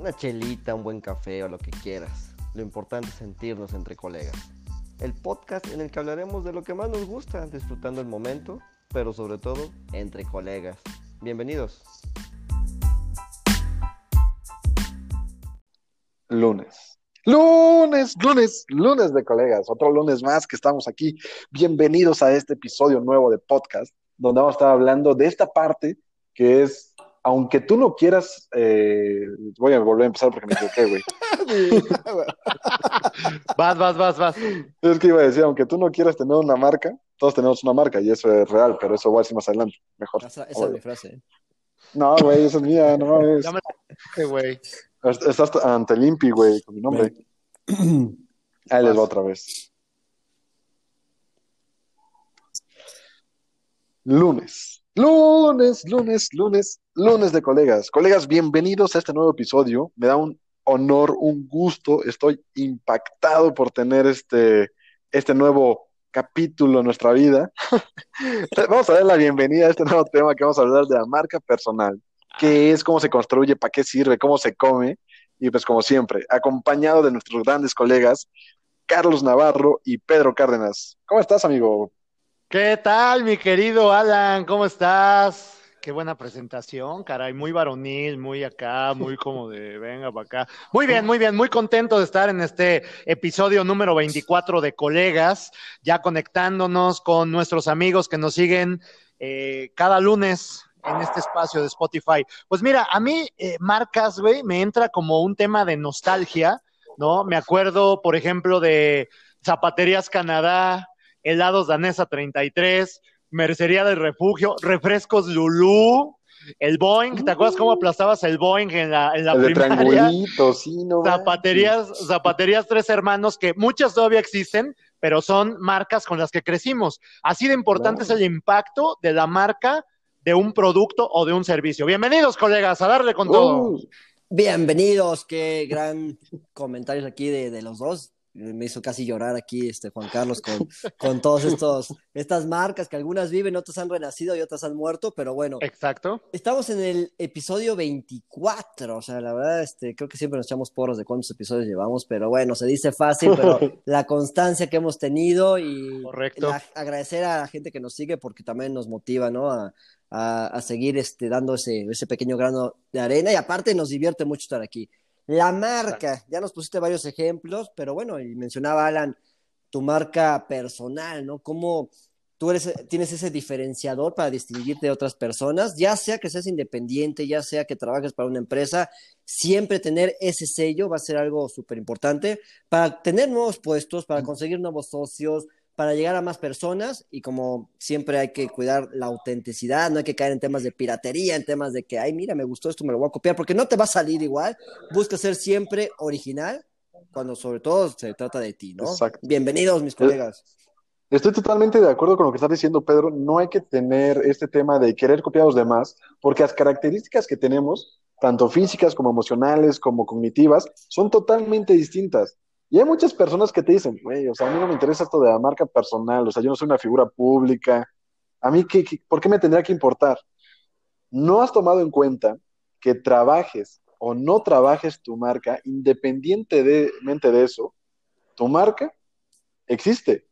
una chelita, un buen café o lo que quieras. Lo importante es sentirnos entre colegas. El podcast en el que hablaremos de lo que más nos gusta, disfrutando el momento, pero sobre todo entre colegas. Bienvenidos. Lunes. Lunes, lunes, lunes de colegas. Otro lunes más que estamos aquí. Bienvenidos a este episodio nuevo de podcast, donde vamos a estar hablando de esta parte que es aunque tú no quieras, eh, voy a volver a empezar porque me equivoqué, güey. vas, vas, vas, vas. Es que iba a decir, aunque tú no quieras tener una marca, todos tenemos una marca y eso es real, pero eso voy a decir más adelante, mejor. Esa, es mi frase. ¿eh? No, güey, esa es mía, no es. güey. Estás ante el INPI, güey, con mi nombre. Ahí les va otra vez. Lunes. Lunes, lunes, lunes, lunes de colegas. Colegas, bienvenidos a este nuevo episodio. Me da un honor, un gusto. Estoy impactado por tener este, este nuevo capítulo en nuestra vida. vamos a dar la bienvenida a este nuevo tema que vamos a hablar de la marca personal. ¿Qué es? ¿Cómo se construye? ¿Para qué sirve? ¿Cómo se come? Y pues como siempre, acompañado de nuestros grandes colegas, Carlos Navarro y Pedro Cárdenas. ¿Cómo estás, amigo? ¿Qué tal, mi querido Alan? ¿Cómo estás? Qué buena presentación, caray, muy varonil, muy acá, muy como de venga para acá. Muy bien, muy bien, muy contento de estar en este episodio número 24 de Colegas, ya conectándonos con nuestros amigos que nos siguen eh, cada lunes en este espacio de Spotify. Pues mira, a mí eh, marcas, güey, me entra como un tema de nostalgia, ¿no? Me acuerdo, por ejemplo, de Zapaterías Canadá, helados danesa 33, mercería del refugio, refrescos Lulú, el Boeing, ¿te acuerdas cómo aplastabas el Boeing en la, en la primaria? Sí, no zapaterías, zapaterías Tres Hermanos, que muchas todavía existen, pero son marcas con las que crecimos. Así de importante es el impacto de la marca de un producto o de un servicio. Bienvenidos, colegas, a darle con todo. Bienvenidos, qué gran comentarios aquí de, de los dos me hizo casi llorar aquí este Juan Carlos con, con todos estos estas marcas que algunas viven, otras han renacido y otras han muerto, pero bueno. Exacto. Estamos en el episodio 24, o sea, la verdad este creo que siempre nos echamos porros de cuántos episodios llevamos, pero bueno, se dice fácil, pero la constancia que hemos tenido y agradecer a la gente que nos sigue porque también nos motiva, ¿no? A, a, seguir este, dando ese, ese pequeño grano de arena y aparte nos divierte mucho estar aquí. La marca, ya nos pusiste varios ejemplos, pero bueno, y mencionaba Alan, tu marca personal, ¿no? ¿Cómo tú eres, tienes ese diferenciador para distinguirte de otras personas? Ya sea que seas independiente, ya sea que trabajes para una empresa, siempre tener ese sello va a ser algo súper importante para tener nuevos puestos, para conseguir nuevos socios, para llegar a más personas y como siempre hay que cuidar la autenticidad, no hay que caer en temas de piratería, en temas de que, ay, mira, me gustó esto, me lo voy a copiar, porque no te va a salir igual. Busca ser siempre original cuando sobre todo se trata de ti, ¿no? Exacto. Bienvenidos, mis colegas. Estoy totalmente de acuerdo con lo que estás diciendo, Pedro. No hay que tener este tema de querer copiar a los demás, porque las características que tenemos, tanto físicas como emocionales, como cognitivas, son totalmente distintas. Y hay muchas personas que te dicen, güey, o sea, a mí no me interesa esto de la marca personal, o sea, yo no soy una figura pública, a mí, ¿qué, por qué me tendría que importar? No has tomado en cuenta que trabajes o no trabajes tu marca, independientemente de eso, tu marca existe.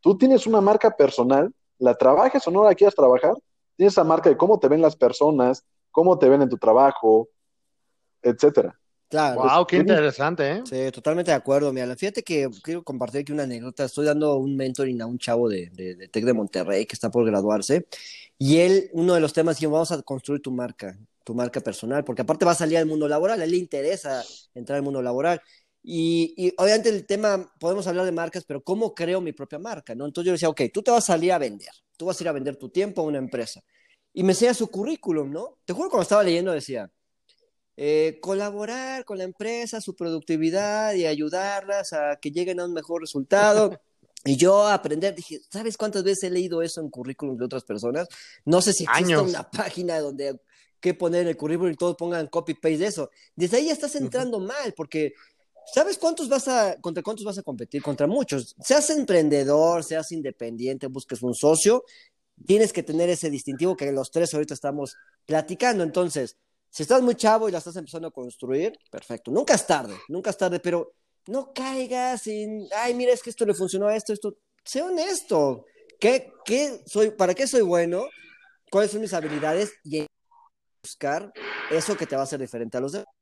Tú tienes una marca personal, la trabajes o no la quieras trabajar, tienes esa marca de cómo te ven las personas, cómo te ven en tu trabajo, etcétera. Claro. Wow, qué interesante, ¿eh? Sí, totalmente de acuerdo. Mira, fíjate que quiero compartir aquí una anécdota. Estoy dando un mentoring a un chavo de, de, de Tec de Monterrey que está por graduarse. Y él, uno de los temas, dijo, vamos a construir tu marca, tu marca personal, porque aparte va a salir al mundo laboral, a él le interesa entrar al mundo laboral. Y, y, obviamente el tema, podemos hablar de marcas, pero ¿cómo creo mi propia marca? ¿no? Entonces yo decía, ok, tú te vas a salir a vender, tú vas a ir a vender tu tiempo a una empresa. Y me enseña su currículum, ¿no? Te juro, cuando estaba leyendo decía, eh, colaborar con la empresa, su productividad y ayudarlas a que lleguen a un mejor resultado. Y yo aprender, dije, ¿sabes cuántas veces he leído eso en currículum de otras personas? No sé si existe una página donde que poner en el currículum y todos pongan copy-paste de eso. Desde ahí ya estás entrando mal, porque ¿sabes cuántos vas a, contra cuántos vas a competir? Contra muchos. Seas emprendedor, seas independiente, busques un socio, tienes que tener ese distintivo que los tres ahorita estamos platicando. Entonces, Si estás muy chavo y la estás empezando a construir, perfecto. Nunca es tarde, nunca es tarde, pero no caigas en, ay, mira, es que esto le funcionó a esto, esto. Sé honesto. ¿Qué, qué soy, ¿Para qué soy bueno? ¿Cuáles son mis habilidades? Y buscar eso que te va a hacer diferente a los demás.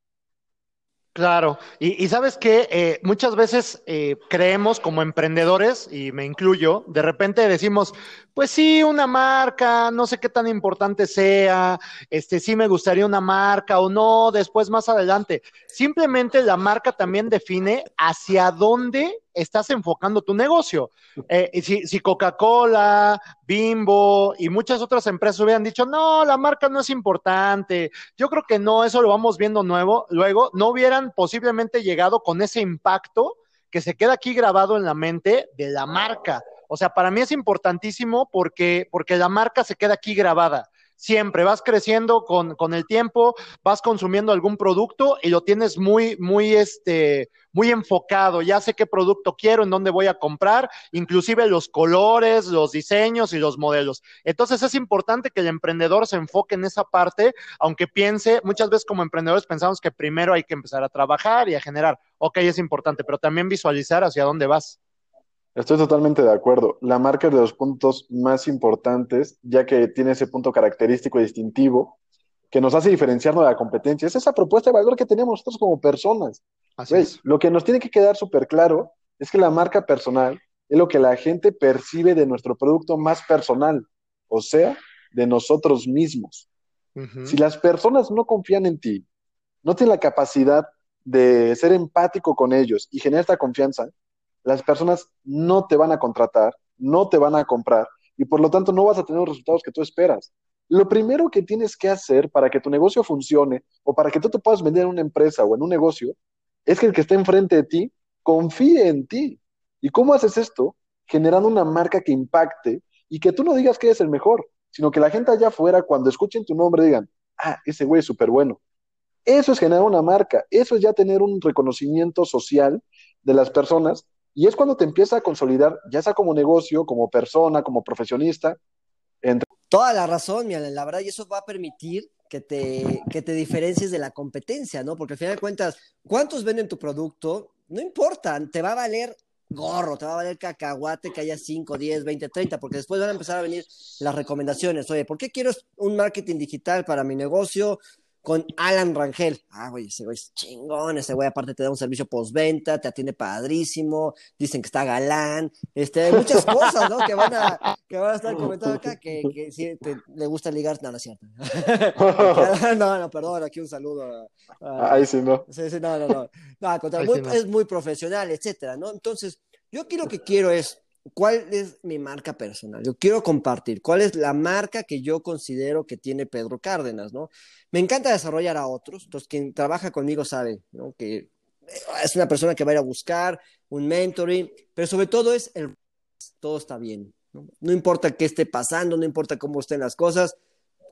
Claro, y, sabes que eh, muchas veces eh, creemos como emprendedores, y me incluyo, de repente decimos, pues sí, una marca, no sé qué tan importante sea, este sí me gustaría una marca o no, después más adelante. Simplemente la marca también define hacia dónde estás enfocando tu negocio. Eh, si, si Coca-Cola, Bimbo y muchas otras empresas hubieran dicho, no, la marca no es importante, yo creo que no, eso lo vamos viendo nuevo, luego, no hubieran posiblemente llegado con ese impacto que se queda aquí grabado en la mente de la marca. O sea, para mí es importantísimo porque, porque la marca se queda aquí grabada. Siempre vas creciendo con, con, el tiempo, vas consumiendo algún producto y lo tienes muy, muy, este, muy enfocado. Ya sé qué producto quiero, en dónde voy a comprar, inclusive los colores, los diseños y los modelos. Entonces es importante que el emprendedor se enfoque en esa parte, aunque piense, muchas veces como emprendedores pensamos que primero hay que empezar a trabajar y a generar. Ok, es importante, pero también visualizar hacia dónde vas. Estoy totalmente de acuerdo. La marca es de los puntos más importantes, ya que tiene ese punto característico y distintivo que nos hace diferenciarnos de la competencia. Es esa propuesta de valor que tenemos nosotros como personas. Así es. Lo que nos tiene que quedar súper claro es que la marca personal es lo que la gente percibe de nuestro producto más personal, o sea, de nosotros mismos. Si las personas no confían en ti, no tienen la capacidad de ser empático con ellos y generar esta confianza, las personas no te van a contratar, no te van a comprar y por lo tanto no vas a tener los resultados que tú esperas. Lo primero que tienes que hacer para que tu negocio funcione o para que tú te puedas vender en una empresa o en un negocio es que el que esté enfrente de ti confíe en ti. ¿Y cómo haces esto? Generando una marca que impacte y que tú no digas que eres el mejor, sino que la gente allá afuera, cuando escuchen tu nombre, digan, ah, ese güey es súper bueno. Eso es generar una marca, eso es ya tener un reconocimiento social de las personas y es cuando te empieza a consolidar, ya sea como negocio, como persona, como profesionista. Entre... Toda la razón, mira, la verdad, y eso va a permitir que te, que te diferencies de la competencia, ¿no? Porque al final de cuentas, ¿cuántos venden tu producto? No importa, te va a valer gorro, te va a valer cacahuate que haya 5, 10, 20, 30, porque después van a empezar a venir las recomendaciones. Oye, ¿por qué quiero un marketing digital para mi negocio? Con Alan Rangel. Ah, güey, ese güey es chingón, ese güey aparte te da un servicio postventa, te atiende padrísimo, dicen que está galán, este, muchas cosas, ¿no? Que van a, que van a estar comentando acá, que, que si le gusta ligar, no, no es cierto. no, no, perdón, aquí un saludo. A, Ahí sí, ¿no? Sí, sí, no, no, no. no, es muy profesional, etcétera, ¿no? Entonces, yo aquí lo que quiero es, ¿cuál es mi marca personal? Yo quiero compartir, ¿cuál es la marca que yo considero que tiene Pedro Cárdenas, ¿no? Me encanta desarrollar a otros, entonces quien trabaja conmigo sabe, ¿no? Que es una persona que va a ir a buscar un mentoring, pero sobre todo es el todo está bien, ¿no? no importa qué esté pasando, no importa cómo estén las cosas,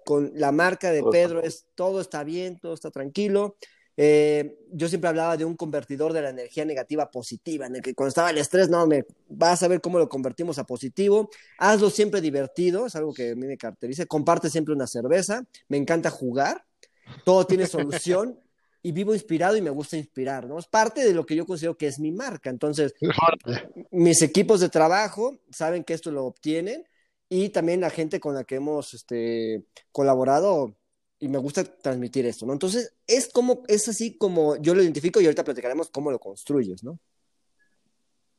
con la marca de Pedro es todo está bien, todo está tranquilo eh, yo siempre hablaba de un convertidor de la energía negativa positiva, en el que cuando estaba el estrés, no, me vas a ver cómo lo convertimos a positivo. Hazlo siempre divertido, es algo que a mí me caracteriza. Comparte siempre una cerveza, me encanta jugar, todo tiene solución y vivo inspirado y me gusta inspirar, ¿no? Es parte de lo que yo considero que es mi marca. Entonces, mis equipos de trabajo saben que esto lo obtienen y también la gente con la que hemos este, colaborado y me gusta transmitir esto, ¿no? Entonces, es como, es así como yo lo identifico y ahorita platicaremos cómo lo construyes, ¿no?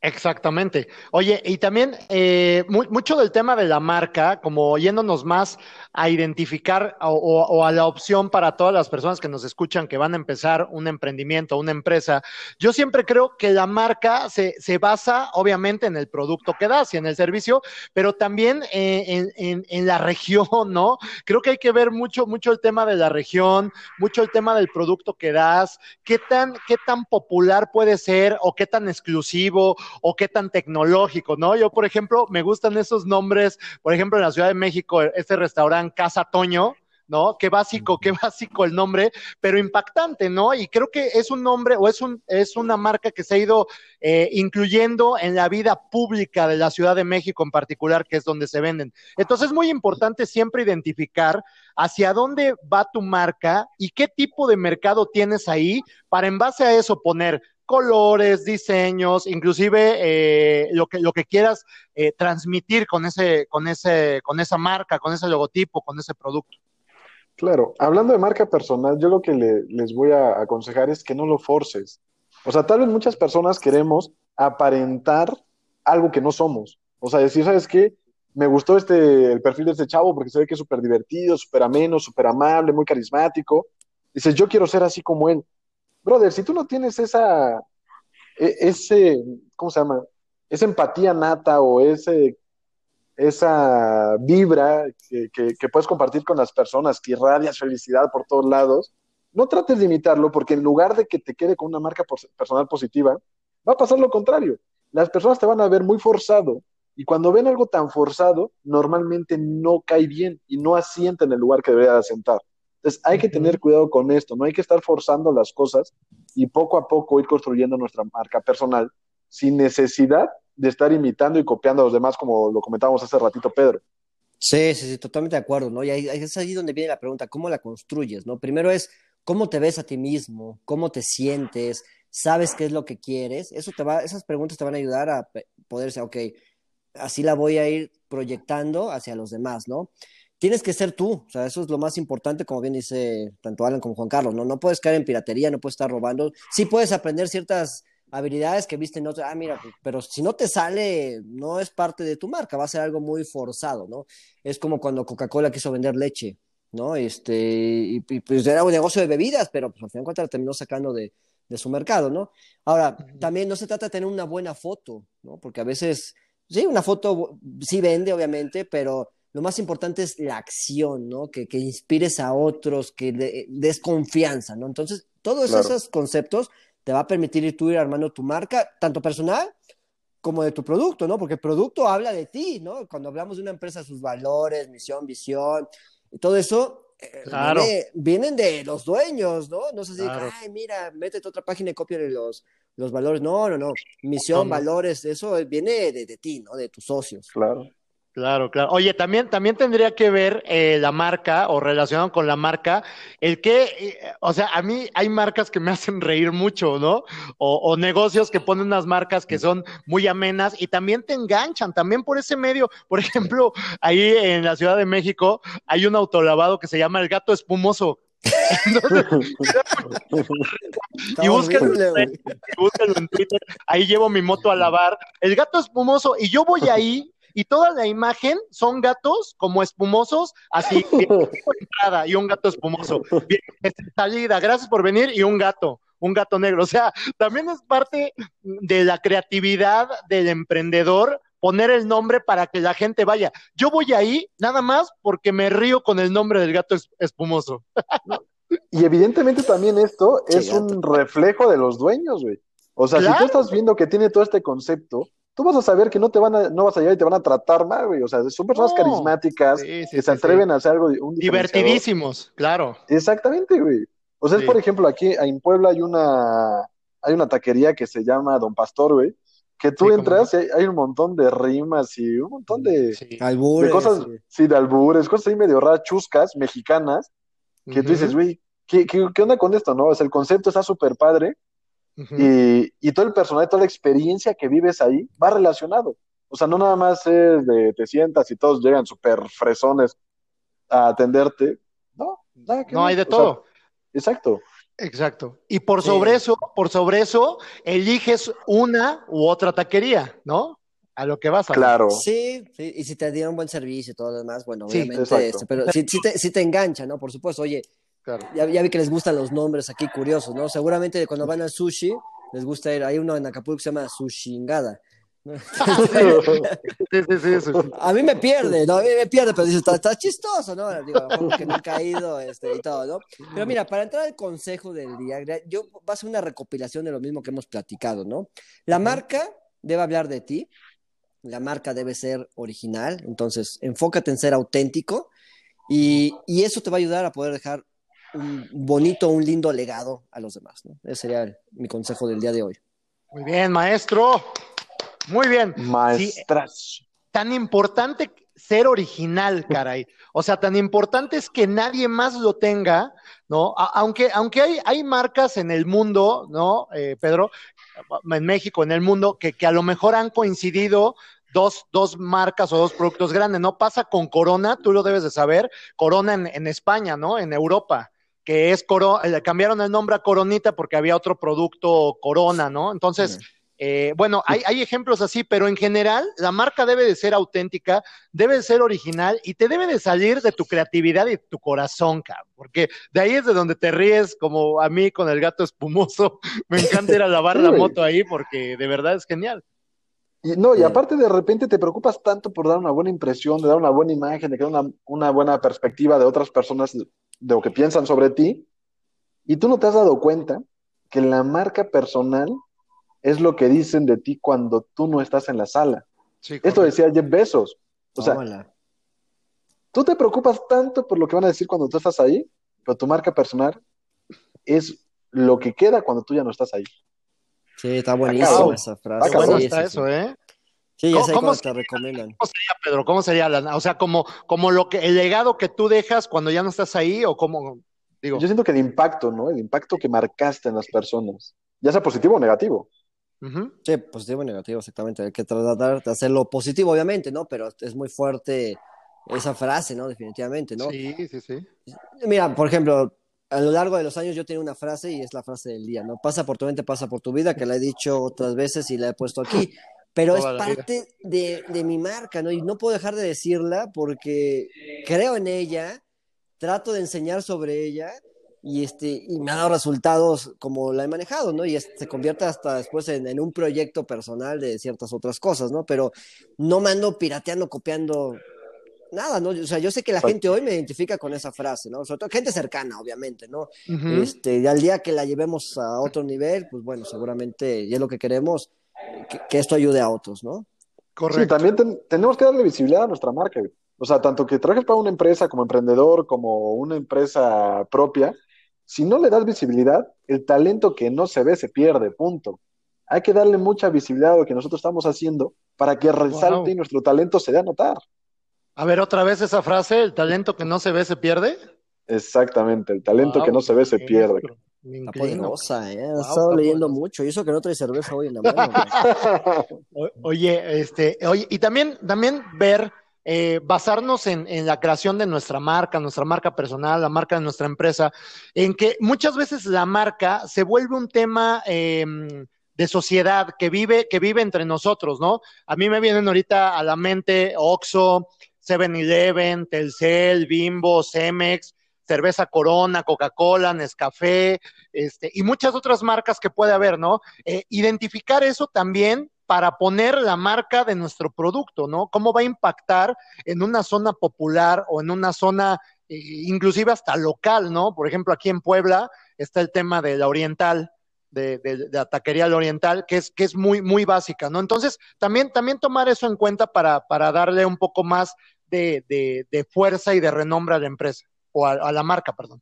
Exactamente. Oye, y también eh, mucho del tema de la marca, como yéndonos más a identificar o, a la opción para todas las personas que nos escuchan que van a empezar un emprendimiento, una empresa, yo siempre creo que la marca se, se basa obviamente en el producto que das y en el servicio, pero también eh, en, en, en, la región, ¿no? Creo que hay que ver mucho, mucho el tema de la región, mucho el tema del producto que das, qué tan, qué tan popular puede ser o qué tan exclusivo o qué tan tecnológico, ¿no? Yo, por ejemplo, me gustan esos nombres, por ejemplo, en la Ciudad de México, este restaurante Casa Toño, ¿no? Qué básico, qué básico el nombre, pero impactante, ¿no? Y creo que es un nombre o es, un, es una marca que se ha ido eh, incluyendo en la vida pública de la Ciudad de México en particular, que es donde se venden. Entonces es muy importante siempre identificar hacia dónde va tu marca y qué tipo de mercado tienes ahí para en base a eso poner colores, diseños, inclusive eh, lo, que, lo que quieras eh, transmitir con, ese, con, ese, con esa marca, con ese logotipo, con ese producto. Claro, hablando de marca personal, yo lo que les voy a aconsejar es que no lo forces. O sea, tal vez muchas personas queremos aparentar algo que no somos. O sea, decir, ¿sabes qué? Me gustó este, el perfil de este chavo porque se ve que es súper divertido, súper ameno, súper amable, muy carismático. Dices, yo quiero ser así como él brother, si tú no tienes esa, e, ese, ¿cómo se llama? Esa empatía nata o ese, esa vibra que, puedes compartir con las personas, que irradias felicidad por todos lados, no trates de imitarlo porque en lugar de que te quede con una marca personal positiva, va a pasar lo contrario. Las personas te van a ver muy forzado y cuando ven algo tan forzado, normalmente no cae bien y no asienta en el lugar que debería asentar. Entonces hay que tener cuidado con esto, no hay que estar forzando las cosas y poco a poco ir construyendo nuestra marca personal sin necesidad de estar imitando y copiando a los demás, como lo comentábamos hace ratito, Pedro. Sí, sí, sí, totalmente de acuerdo, ¿no? Y ahí, es ahí donde viene la pregunta, ¿cómo la construyes, no? Primero es, ¿cómo te ves a ti mismo? ¿Cómo te sientes? ¿Sabes qué es lo que quieres? Eso te va, esas preguntas te van a ayudar a poder decir, ok, así la voy a ir proyectando hacia los demás, ¿no? Tienes que ser tú, o sea, eso es lo más importante, como bien dice tanto Alan como Juan Carlos, ¿no? No puedes caer en piratería, no puedes estar robando, sí puedes aprender ciertas habilidades que viste en otro, ah, mira, pero si no te sale, no es parte de tu marca, va a ser algo muy forzado, ¿no? Es como cuando Coca-Cola quiso vender leche, ¿no? Este, y, pues era un negocio de bebidas, pero pues al final de cuentas terminó sacando de, de su mercado, ¿no? Ahora, también no se trata de tener una buena foto, ¿no? Porque a veces, sí, una foto sí vende, obviamente, pero lo más importante es la acción, ¿no? Que, que inspires a otros, que des confianza, ¿no? Entonces, todos esos conceptos te va a permitir ir tú ir armando tu marca, tanto personal como de tu producto, ¿no? Porque el producto habla de ti, ¿no? Cuando hablamos de una empresa, sus valores, misión, visión, todo eso eh, vienen de los dueños, ¿no? No sé si, ay, mira, métete otra página y copia los, los valores. No, no, no. Misión, valores, eso viene de, de ti, ¿no? De tus socios. Claro. Claro, claro. Oye, también, también tendría que ver eh, la marca o relacionado con la marca, el que, eh, o sea, a mí hay marcas que me hacen reír mucho, ¿no? O, negocios que ponen unas marcas que son muy amenas y también te enganchan, también por ese medio. Por ejemplo, ahí en la Ciudad de México hay un autolavado que se llama El Gato Espumoso. y búsquenlo, en Twitter, ahí llevo mi moto a lavar, el gato espumoso, y yo voy ahí y toda la imagen son gatos como espumosos, así, entrada y un gato espumoso. Bien, este, salida, gracias por venir y un gato, un gato negro. O sea, también es parte de la creatividad del emprendedor poner el nombre para que la gente vaya. Yo voy ahí nada más porque me río con el nombre del gato espumoso. Y evidentemente también esto es un reflejo de los dueños, güey. O sea, si tú estás viendo que tiene todo este concepto, tú vas a saber que no te van a, no vas a llegar y te van a tratar mal, güey. O sea, son personas carismáticas que se atreven a hacer algo un divertidísimos, claro. Exactamente, güey. O sea, es, por ejemplo, aquí en Puebla hay una hay una taquería que se llama Don Pastor, güey, que tú entras y hay, un montón de rimas y un montón de, albures, de cosas, sí. de albures, cosas ahí medio raras, chuscas, mexicanas, que tú dices, güey, ¿qué, ¿qué, qué, onda con esto, no? O sea, el concepto está súper padre, y, todo el personal, toda la experiencia que vives ahí va relacionado. O sea, no nada más es de te sientas y todos llegan súper fresones a atenderte. No, nada no hay de todo. exacto. Exacto. Y por sobre eso, por sobre eso, eliges una u otra taquería, ¿no? A lo que vas a Claro. Sí, sí, y si te dieron buen servicio y todo lo demás, bueno, obviamente, este, pero si, te, si te engancha, ¿no? Por supuesto, oye, ya, vi que les gustan los nombres aquí curiosos, ¿no? Seguramente cuando van al sushi, les gusta ir. Hay uno en Acapulco que se llama Sushingada. A mí me pierde, ¿no? A mí me pierde, pero dice, está, chistoso, ¿no? Digo, que no he caído este, y todo, ¿no? Pero mira, para entrar al consejo del día, yo va a ser una recopilación de lo mismo que hemos platicado, ¿no? La marca debe hablar de ti, la marca debe ser original, entonces enfócate en ser auténtico Y, y, eso te va a ayudar a poder dejar un bonito, un lindo legado a los demás. ¿no? Ese sería mi consejo del día de hoy. Muy bien, maestro. Muy bien. Maestras. tan importante ser original, caray. O sea, tan importante es que nadie más lo tenga, ¿no? aunque, aunque hay, hay marcas en el mundo, ¿no, eh, Pedro? En México, en el mundo, que, que a lo mejor han coincidido dos, dos marcas o dos productos grandes, ¿no? Pasa con Corona, tú lo debes de saber, Corona en, en España, ¿no? En Europa que es Corona, le cambiaron el nombre a Coronita porque había otro producto Corona, ¿no? Entonces, eh, bueno, hay, hay, ejemplos así, pero en general la marca debe de ser auténtica, debe de ser original y te debe de salir de tu creatividad y tu corazón, cabrón, porque de ahí es de donde te ríes, como a mí con el gato espumoso. Me encanta ir a lavar la moto ahí porque de verdad es genial. Y no, y aparte de repente te preocupas tanto por dar una buena impresión, de dar una buena imagen, de crear una, una buena perspectiva de otras personas de lo que piensan sobre ti, y tú no te has dado cuenta que la marca personal es lo que dicen de ti cuando tú no estás en la sala. Esto decía Jeff Bezos. O sea, tú te preocupas tanto por lo que van a decir cuando tú estás ahí, pero tu marca personal es lo que queda cuando tú ya no estás ahí. Sí, está buenísima esa frase. Está bueno está eso, ¿eh? Sí, ya sé cómo te recomiendan. ¿Cómo sería, Pedro? ¿Cómo sería? La, o sea, como, como lo que, el legado que tú dejas cuando ya no estás ahí, o como, digo. Yo siento que el impacto, ¿no? El impacto que marcaste en las personas, ya sea positivo o negativo. Sí, positivo y negativo, exactamente. Hay que tratar de hacerlo positivo, obviamente, ¿no? Pero es muy fuerte esa frase, ¿no? Definitivamente, ¿no? Sí, sí, sí. Mira, por ejemplo, a lo largo de los años yo tengo una frase y es la frase del día, ¿no? Pasa por tu mente, pasa por tu vida, que la he dicho otras veces y la he puesto aquí, pero es parte de, de, mi marca, ¿no? Y no puedo dejar de decirla porque creo en ella, trato de enseñar sobre ella y, este, y me ha dado resultados como la he manejado, ¿no? Y se convierte hasta después en, un proyecto personal de ciertas otras cosas, ¿no? Pero no me ando pirateando, copiando nada, ¿no? O sea, yo sé que la pues gente hoy me identifica con esa frase, ¿no? Sobre todo gente cercana, obviamente, ¿no? este, y al día que la llevemos a otro nivel, pues bueno, seguramente, y es lo que queremos, que, esto ayude a otros, ¿no? Correcto. Sí, también tenemos que darle visibilidad a nuestra marca. O sea, tanto que trabajes para una empresa como emprendedor, como una empresa propia, si no le das visibilidad, el talento que no se ve se pierde, punto. Hay que darle mucha visibilidad a lo que nosotros estamos haciendo para que resalte y nuestro talento se dé a notar. A ver, otra vez esa frase, el talento que no se ve se pierde. Exactamente, el talento que no se ve se pierde. Está poderosa, ¿eh? He estado leyendo mucho, y eso que no trae cerveza hoy en la mano. oye, este, oye, y también, también ver eh, basarnos en, la creación de nuestra marca, nuestra marca personal, la marca de nuestra empresa, en que muchas veces la marca se vuelve un tema em, de sociedad que vive, que vive entre nosotros, ¿no? A mí me vienen ahorita a la mente Oxxo, 7-Eleven, Telcel, Bimbo, Cemex, cerveza Corona, Coca-Cola, Nescafé, este, y muchas otras marcas que puede haber, ¿no? Eh, identificar eso también para poner la marca de nuestro producto, ¿no? ¿Cómo va a impactar en una zona popular o en una zona eh, inclusive hasta local, ¿no? Por ejemplo, aquí en Puebla está el tema de la oriental, de, la taquería la oriental, que es, que es muy, muy básica, ¿no? Entonces, también, también tomar eso en cuenta para, para darle un poco más de, de, fuerza y de renombre a la empresa, o a, a la marca, perdón.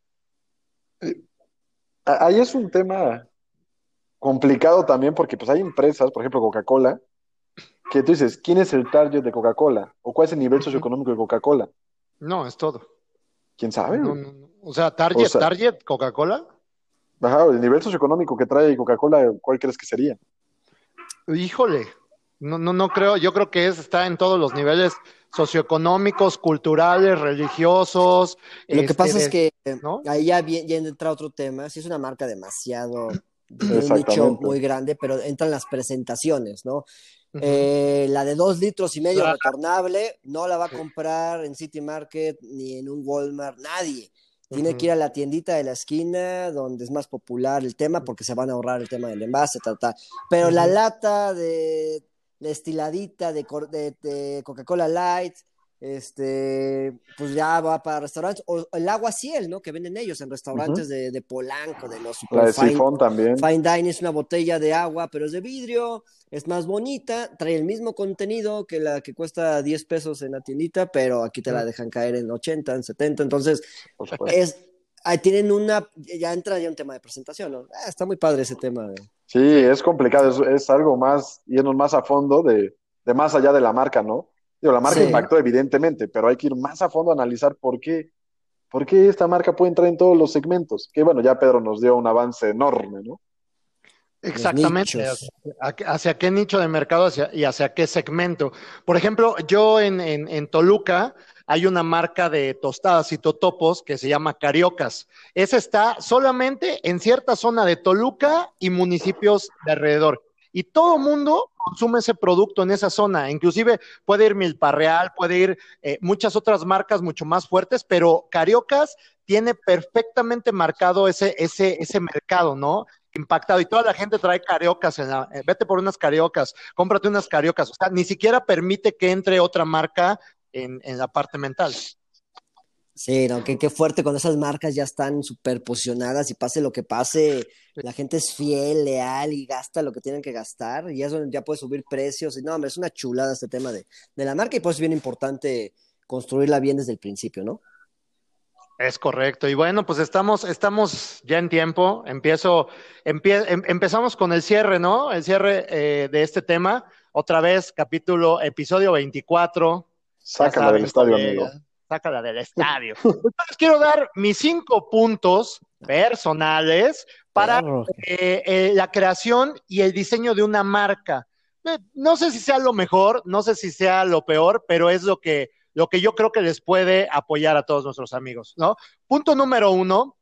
Eh, ahí es un tema complicado también porque pues hay empresas, por ejemplo Coca-Cola, que tú dices, ¿quién es el target de Coca-Cola? ¿O cuál es el nivel socioeconómico de Coca-Cola? No, es todo. ¿Quién sabe? O sea, target, target, Coca-Cola. Ajá, el nivel socioeconómico que trae Coca-Cola, ¿cuál crees que sería? Híjole, no, no, no creo, yo creo que es, está en todos los niveles socioeconómicos, culturales, religiosos. Lo que pasa es este, que ahí ya, ya entra otro tema, si es una marca demasiado un nicho muy grande, pero entran las presentaciones, ¿no? Eh, la de dos litros y medio retornable no la va a comprar en City Market ni en un Walmart, nadie. Tiene que ir a la tiendita de la esquina donde es más popular el tema porque se van a ahorrar el tema del envase, tal, tal. Pero la lata de la estiladita de, de, Coca-Cola Light este, pues ya va para restaurantes, o el agua ciel, ¿no? Que venden ellos en restaurantes de, Polanco, de los La de fine, también. Fine Dining es una botella de agua, pero es de vidrio, es más bonita, trae el mismo contenido que la que cuesta 10 pesos en la tiendita, pero aquí te la dejan caer en 80, en 70, entonces es, ahí tienen una, ya entra ya un tema de presentación, ¿no? Ah, está muy padre ese tema. Sí, es complicado, es, algo más, yendo más a fondo de, de más allá de la marca, ¿no? la marca impactó evidentemente, pero hay que ir más a fondo a analizar por qué, por qué esta marca puede entrar en todos los segmentos. Que bueno, ya Pedro nos dio un avance enorme, ¿no? Exactamente. Hacia, qué nicho de mercado y hacia qué segmento? Por ejemplo, yo en, en, Toluca hay una marca de tostadas y totopos que se llama Cariocas. Esa está solamente en cierta zona de Toluca y municipios de alrededor y todo mundo consume ese producto en esa zona. Inclusive puede ir Milparreal, puede ir eh, muchas otras marcas mucho más fuertes, pero Cariocas tiene perfectamente marcado ese, ese, ese mercado, ¿no? Impactado y toda la gente trae cariocas, en la, eh, vete por unas cariocas, cómprate unas cariocas, o sea, ni siquiera permite que entre otra marca en, en la parte mental. Sí, no, qué, fuerte cuando esas marcas ya están súper posicionadas y pase lo que pase, la gente es fiel, leal y gasta lo que tienen que gastar y eso ya puede subir precios. Y no, hombre, es una chulada este tema de, la marca y pues es bien importante construirla bien desde el principio, ¿no? Es correcto. Y bueno, pues estamos, estamos ya en tiempo. Empiezo, em, empezamos con el cierre, ¿no? El cierre eh, de este tema. Otra vez, capítulo, episodio 24. Sácala del estadio, amigo sácala del estadio. Entonces quiero dar mis cinco puntos personales para eh, eh, la creación y el diseño de una marca. Eh, no sé si sea lo mejor, no sé si sea lo peor, pero es lo que, lo que yo creo que les puede apoyar a todos nuestros amigos, ¿no? Punto número uno,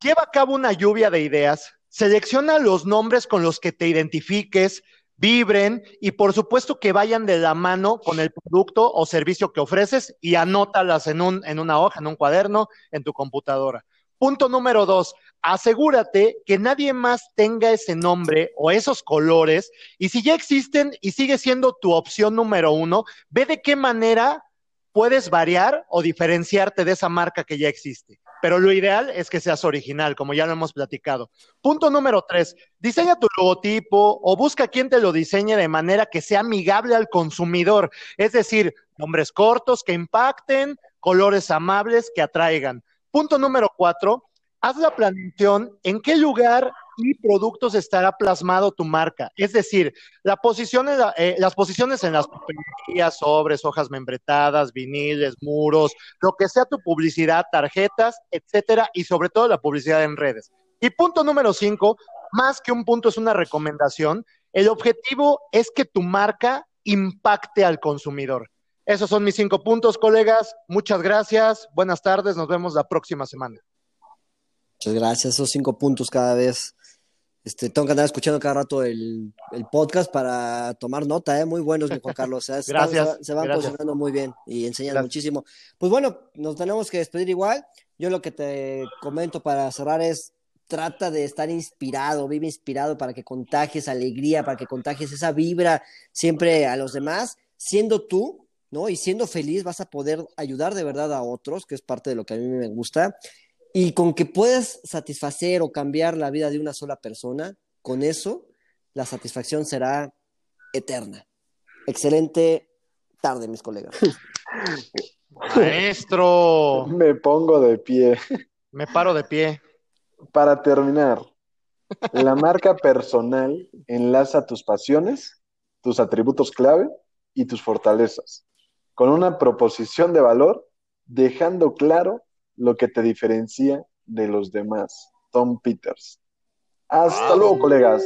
lleva a cabo una lluvia de ideas, selecciona los nombres con los que te identifiques, vibren y por supuesto que vayan de la mano con el producto o servicio que ofreces y anótalas en, un, en una hoja, en un cuaderno, en tu computadora. Punto número dos, asegúrate que nadie más tenga ese nombre o esos colores y si ya existen y sigue siendo tu opción número uno, ve de qué manera puedes variar o diferenciarte de esa marca que ya existe pero lo ideal es que seas original, como ya lo hemos platicado. Punto número tres, diseña tu logotipo o busca quien te lo diseñe de manera que sea amigable al consumidor, es decir, nombres cortos que impacten, colores amables que atraigan. Punto número cuatro, haz la planeación en qué lugar y productos estará plasmado tu marca. Es decir, la posición eh, las posiciones en las papelerías, sobres, hojas membretadas, viniles, muros, lo que sea tu publicidad, tarjetas, etcétera, y sobre todo la publicidad en redes. Y punto número cinco, más que un punto es una recomendación, el objetivo es que tu marca impacte al consumidor. Esos son mis cinco puntos, colegas. Muchas gracias. Buenas tardes. Nos vemos la próxima semana. Muchas gracias. Esos cinco puntos cada vez este, tengo que andar escuchando cada rato el, podcast para tomar nota, ¿eh? Muy buenos, mi Juan Carlos. gracias. se, van posicionando muy bien y enseñan muchísimo. Pues bueno, nos tenemos que despedir igual. Yo lo que te comento para cerrar es, trata de estar inspirado, vive inspirado para que contagies alegría, para que contagies esa vibra siempre a los demás, siendo tú, ¿no? Y siendo feliz vas a poder ayudar de verdad a otros, que es parte de lo que a mí me gusta. Y con que puedas satisfacer o cambiar la vida de una sola persona, con eso la satisfacción será eterna. Excelente tarde, mis colegas. Maestro. Me pongo de pie. Me paro de pie. Para terminar, la marca personal enlaza tus pasiones, tus atributos clave y tus fortalezas, con una proposición de valor, dejando claro lo que te diferencia de los demás. Tom Peters. Hasta luego, colegas.